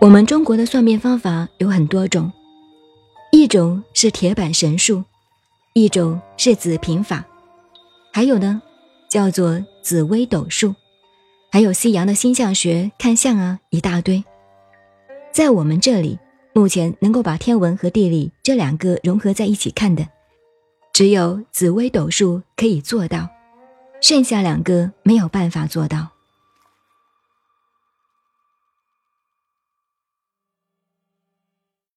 我们中国的算命方法有很多种，一种是铁板神术，一种是紫平法，还有呢，叫做紫微斗数，还有西洋的星象学、看相啊，一大堆。在我们这里，目前能够把天文和地理这两个融合在一起看的，只有紫微斗数可以做到，剩下两个没有办法做到。